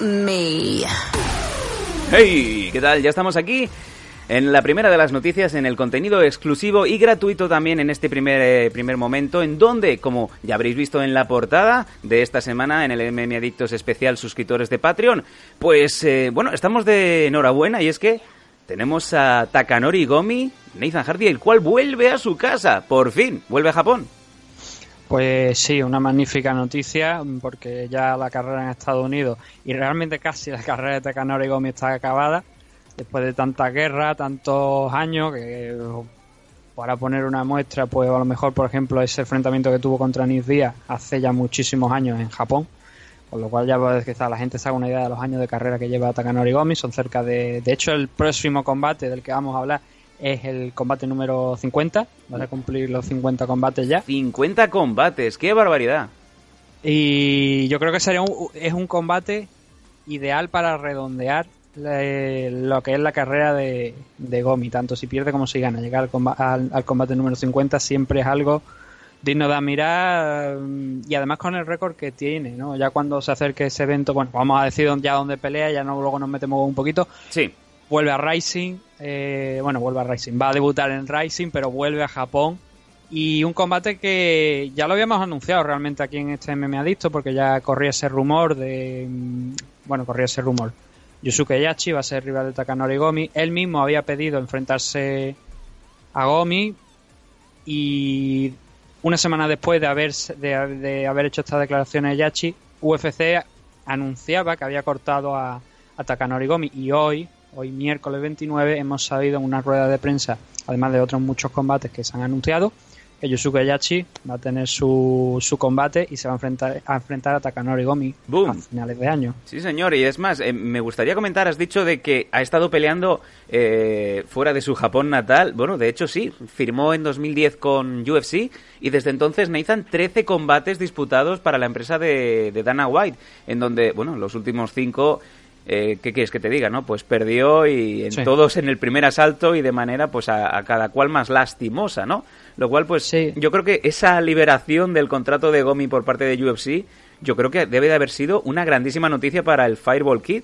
Me. Hey, ¿qué tal? Ya estamos aquí en la primera de las noticias, en el contenido exclusivo y gratuito también en este primer, eh, primer momento, en donde, como ya habréis visto en la portada de esta semana, en el MM Adictos especial suscriptores de Patreon, pues eh, bueno, estamos de enhorabuena y es que tenemos a Takanori Gomi, Nathan Hardy, el cual vuelve a su casa, por fin, vuelve a Japón. Pues sí, una magnífica noticia porque ya la carrera en Estados Unidos y realmente casi la carrera de Takanori Gomi está acabada después de tanta guerra, tantos años que para poner una muestra, pues a lo mejor, por ejemplo, ese enfrentamiento que tuvo contra Nis Díaz hace ya muchísimos años en Japón, con lo cual ya pues, quizá la gente se haga una idea de los años de carrera que lleva Takanori Gomi, son cerca de... De hecho, el próximo combate del que vamos a hablar es el combate número 50. Van a cumplir los 50 combates ya. 50 combates, qué barbaridad. Y yo creo que sería un, es un combate ideal para redondear la- lo que es la carrera de, de Gomi, tanto si pierde como si gana. Llegar al, comba- al- al combate número 50 siempre es algo digno de admirar mm, y además con el récord que tiene, ¿no? Ya cuando se acerque ese evento, bueno, vamos a decir ya dónde pelea, ya no luego nos metemos un poquito, Sí, vuelve a Rising, eh, bueno, vuelve a Rising, va a debutar en Rising, pero vuelve a Japón. Y un combate que ya lo habíamos anunciado realmente aquí en este MM Adicto, porque ya corría ese rumor de. mm, Bueno, corría ese rumor. Yusuke Yachi va a ser rival de Takanori Gomi. Él mismo había pedido enfrentarse a Gomi. Y una semana después de haber, de, de haber hecho estas declaraciones Yachi, UFC anunciaba que había cortado a, a Takanori Gomi. Y hoy, hoy miércoles 29, hemos sabido en una rueda de prensa, además de otros muchos combates que se han anunciado, que Yusuke Yachi va a tener su, su combate y se va a enfrentar a, enfrentar a Takanori Gomi Boom. a finales de año. Sí, señor, y es más, eh, me gustaría comentar, has dicho de que ha estado peleando eh, fuera de su Japón natal. Bueno, de hecho sí, firmó en 2010 con UFC y desde entonces Nathan 13 combates disputados para la empresa de, de Dana White, en donde, bueno, los últimos cinco... Eh, ¿Qué quieres que te diga, no? Pues perdió y en Sí. todos en el primer asalto y de manera, pues a, a cada cual más lastimosa, ¿no? Lo cual, pues, Sí. yo creo que esa liberación del contrato de Gomi por parte de UFC, yo creo que debe de haber sido una grandísima noticia para el Fireball Kid.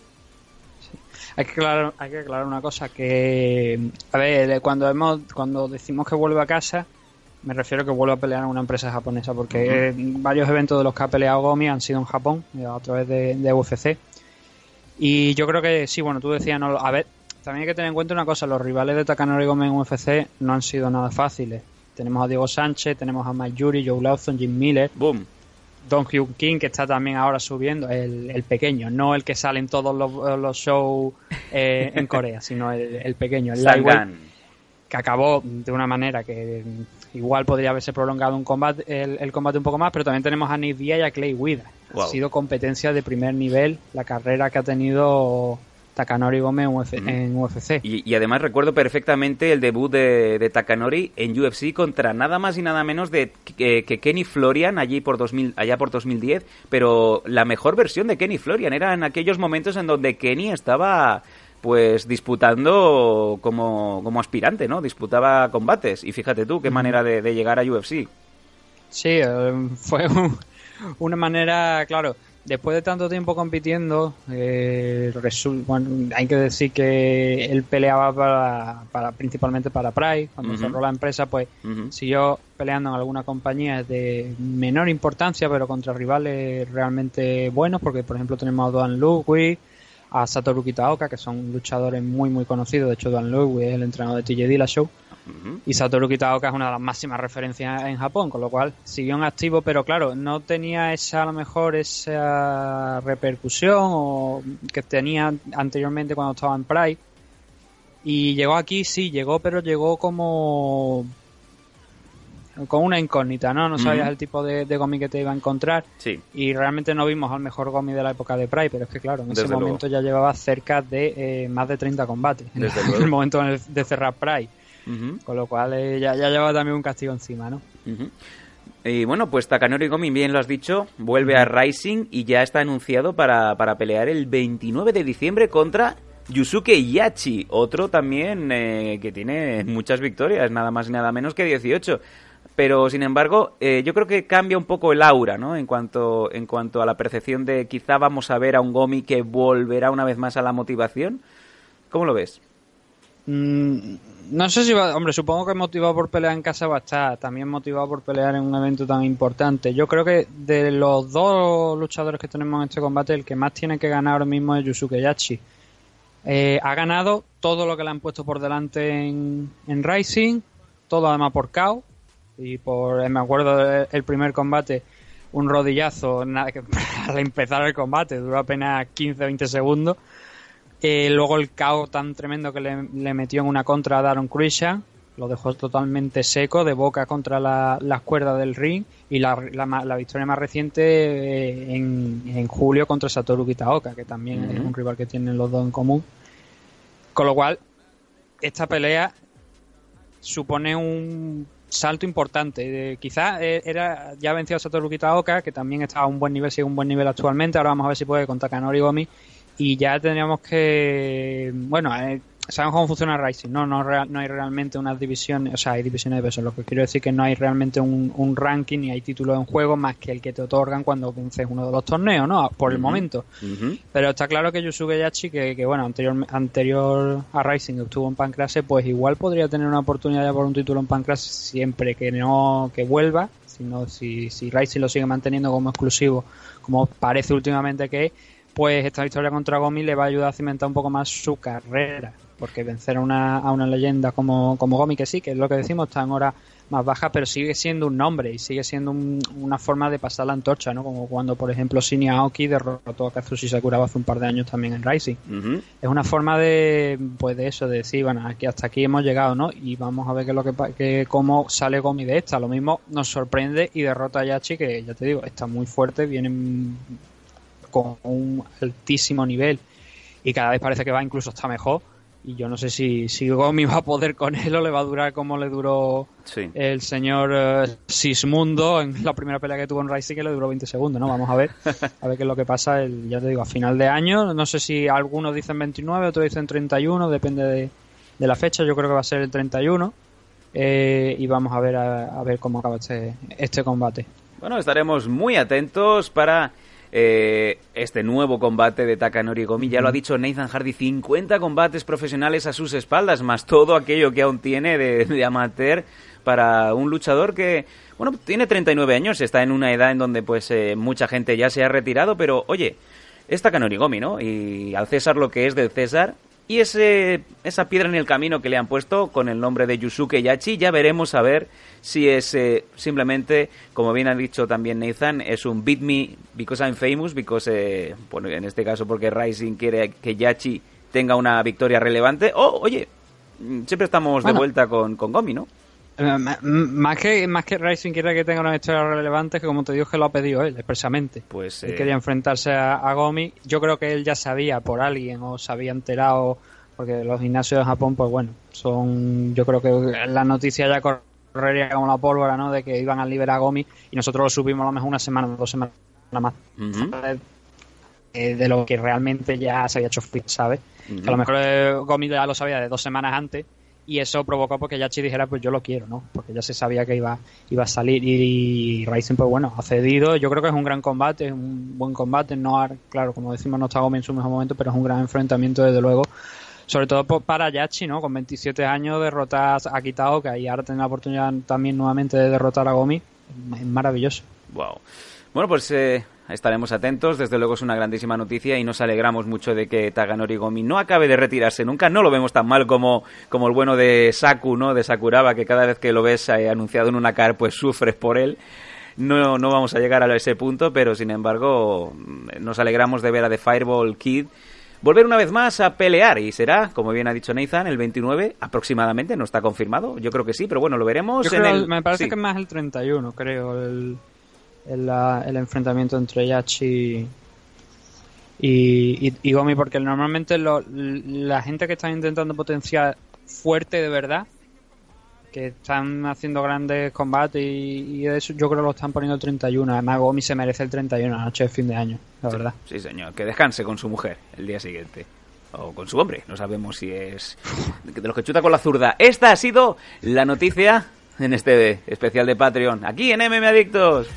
Hay que aclarar, hay que aclarar una cosa que a ver cuando hemos cuando decimos que vuelve a casa me refiero que vuelve a pelear en una empresa japonesa porque varios eventos de los que ha peleado Gomi han sido en Japón eh, a través de, de UFC y yo creo que sí bueno tú decías no, a ver también hay que tener en cuenta una cosa los rivales de Takanori Gomi en UFC no han sido nada fáciles tenemos a Diego Sánchez tenemos a Mike Yuri Joe Lawson Jim Miller Boom. Don Hyun King, que está también ahora subiendo, el, el pequeño, no el que sale en todos los, los shows eh, en Corea, sino el, el pequeño, el lightweight, que acabó de una manera que igual podría haberse prolongado un combate, el, el combate un poco más, pero también tenemos a Nick Diaz y a Clay Wida. Wow. Ha sido competencia de primer nivel la carrera que ha tenido Takanori Gómez en, UFC, Ujú. en UFC. Y, y además recuerdo perfectamente el debut de, de Takanori en UFC contra nada más y nada menos de que, que Kenny Florian allí por 2000, allá por 2010, pero la mejor versión de Kenny Florian era en aquellos momentos en donde Kenny estaba pues disputando como, como aspirante, ¿no? Disputaba combates. Y fíjate tú qué manera de, de llegar a UFC. Sí, eh, fue un- una manera, claro, después de tanto tiempo compitiendo, eh, resul- bueno, hay que decir que él peleaba para, para principalmente para Pride, cuando cerró la empresa, pues siguió peleando en alguna compañía de menor importancia, pero contra rivales realmente buenos, porque por ejemplo tenemos a Doan Ludwig, a Satoru Kitaoka, que son luchadores muy muy conocidos, de hecho Doan Ludwig es el entrenador de TJ Dillashaw, Ujú. y Satoru Kitaoka es una de las máximas referencias en Japón, con lo cual siguió en activo, pero claro, no tenía esa a lo mejor esa repercusión o que tenía anteriormente cuando estaba en Pride. Y llegó aquí, sí, llegó, pero llegó como con una incógnita, ¿no? No sabías el tipo de, Gomi que te iba a encontrar. Sí. Y realmente no vimos al mejor Gomi de la época de Pride, pero es que claro, en ese momento ya llevaba cerca de eh, más de 30 combates. Desde en el momento de cerrar Pride. Con lo cual eh, ya, ya llevaba también un castigo encima, ¿no? Y bueno, pues Takanori Gomi, bien lo has dicho, vuelve a Rising y ya está anunciado para, para pelear el 29 de diciembre contra Yusuke Yachi, otro también eh, que tiene muchas victorias, nada más y nada menos que 18. Pero, sin embargo, eh, yo creo que cambia un poco el aura, ¿no? En cuanto, en cuanto a la percepción de quizá vamos a ver a un Gomi que volverá una vez más a la motivación. ¿Cómo lo ves? Mm, no sé si va, hombre, supongo que motivado por pelear en casa va a estar, también motivado por pelear en un evento tan importante. Yo creo que de los dos luchadores que tenemos en este combate, el que más tiene que ganar ahora mismo es Yusuke Yachi. Eh, ha ganado todo lo que le han puesto por delante en, Rising, todo además por KO. Y por, eh, me acuerdo del primer combate, un rodillazo nada, que, al empezar el combate, duró apenas 15-20 segundos. Eh, luego el KO tan tremendo que le, metió en una contra a Daron Krisha, lo dejó totalmente seco, de boca contra las cuerdas del ring. Y la, victoria más reciente en, julio contra Satoru Kitaoka, que también es un rival que tienen los dos en común. Con lo cual, esta pelea supone un salto importante. quizás eh, era ya vencido a Satoru Kitaoka, que también estaba a un buen nivel, sigue un buen nivel actualmente. Ahora vamos a ver si puede contra Kanori Gomi. Y ya tendríamos que. Bueno, eh, sabemos cómo funciona Rising, ¿no? No, no hay realmente unas divisiones, o sea, hay divisiones de peso. Lo que quiero decir que no hay realmente un, ranking ni hay títulos en juego más que el que te otorgan cuando vences uno de los torneos, ¿no? Por el momento. Pero está claro que Yusuke Yachi, que, que bueno, anterior, anterior a Rising estuvo en Pancrase, pues igual podría tener una oportunidad ya por un título en Pancrase siempre que no, que vuelva, sino si, si Rising lo sigue manteniendo como exclusivo, como parece últimamente que pues esta victoria contra Gomi le va a ayudar a cimentar un poco más su carrera porque vencer a una, a una leyenda como, como Gomi, que sí, que es lo que decimos, está en hora más baja, pero sigue siendo un nombre y sigue siendo una forma de pasar la antorcha, ¿no? Como cuando, por ejemplo, Shinya Aoki derrotó a Kazushi Sakuraba hace un par de años también en Rising. Es una forma de, pues de eso, de decir, bueno, aquí hasta aquí hemos llegado, ¿no? Y vamos a ver qué es lo que, que cómo sale Gomi de esta. Lo mismo nos sorprende y derrota a Yachi, que ya te digo, está muy fuerte, viene con un altísimo nivel y cada vez parece que va incluso hasta mejor y yo no sé si, si Gomi va a poder con él o le va a durar como le duró el señor eh, Sismundo en la primera pelea que tuvo en Rising que le duró 20 segundos, ¿no? Vamos a ver, a ver qué es lo que pasa, el, ya te digo, a final de año, no sé si algunos dicen 29, otros dicen 31, depende de, la fecha, yo creo que va a ser el 31 eh, y vamos a ver a, ver cómo acaba este, este combate. Bueno, estaremos muy atentos para eh, este nuevo combate de Takanori Gomi. Ya lo ha dicho Nathan Hardy, 50 combates profesionales a sus espaldas, más todo aquello que aún tiene de, amateur para un luchador que, bueno, tiene 39 años, está en una edad en donde pues eh, mucha gente ya se ha retirado, pero oye, es Takanori Gomi, ¿no? Y al César lo que es del César, y ese, esa piedra en el camino que le han puesto con el nombre de Yusuke Yachi, ya veremos a ver si es eh, simplemente, como bien ha dicho también Nathan, es un beat me because I'm famous, because, eh, bueno, en este caso porque Rising quiere que Yachi tenga una victoria relevante, o, oye, siempre estamos de vuelta con, con Gomi, ¿no? Eh, más que más que Rising quiere que tenga una historia relevante, que como te digo, que lo ha pedido él expresamente. Pues él quería enfrentarse a, Gomi. Yo creo que él ya sabía por alguien o se había enterado, porque los gimnasios de Japón, pues bueno, son. Yo creo que la noticia ya correría como la pólvora, ¿no? De que iban a liberar a Gomi y nosotros lo subimos a lo mejor una semana, dos semanas más. de lo que realmente ya se había hecho, ¿sabes? A lo mejor eh, Gomi ya lo sabía de dos semanas antes y eso provocó porque Yachi dijera pues yo lo quiero, ¿no? Porque ya se sabía que iba, iba a salir y, Ryzen pues bueno, ha cedido, yo creo que es un gran combate, es un buen combate, no claro, como decimos no está Gómez en su mejor momento, pero es un gran enfrentamiento desde luego, sobre todo para Yachi, ¿no? Con 27 años derrotar a Kitao, que ahí ahora tiene la oportunidad también nuevamente de derrotar a Gomi, es maravilloso. Wow. Bueno, pues eh, estaremos atentos. Desde luego es una grandísima noticia y nos alegramos mucho de que Taganori Gomi no acabe de retirarse nunca. No lo vemos tan mal como, como el bueno de Saku, ¿no? De Sakuraba, que cada vez que lo ves eh, anunciado en una car, pues sufres por él. No, no vamos a llegar a ese punto, pero sin embargo nos alegramos de ver a The Fireball Kid volver una vez más a pelear y será, como bien ha dicho Nathan, el 29 aproximadamente, no está confirmado, yo creo que sí, pero bueno, lo veremos. Yo en creo- el... Me parece sí. que es más el 31, creo, el, el, el enfrentamiento entre Yachi y, y, y Gomi, porque normalmente lo- la gente que está intentando potenciar fuerte de verdad, que están haciendo grandes combates y, y eso, yo creo que lo están poniendo el 31. Además, Gomi se merece el 31, la noche de fin de año, la verdad. Sí, señor, que descanse con su mujer el día siguiente. O con su hombre, no sabemos si es de los que chuta con la zurda. Esta ha sido la noticia en este especial de Patreon, aquí en MM Adictos.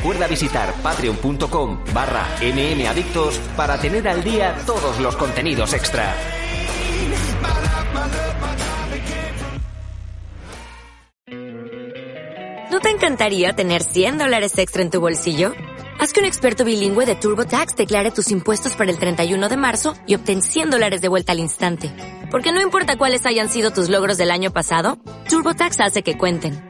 Recuerda visitar patreon.com barra mmadictos para tener al día todos los contenidos extra. ¿No te encantaría tener 100 dólares extra en tu bolsillo? Haz que un experto bilingüe de TurboTax declare tus impuestos para el 31 de marzo y obtén 100 dólares de vuelta al instante. Porque no importa cuáles hayan sido tus logros del año pasado, TurboTax hace que cuenten.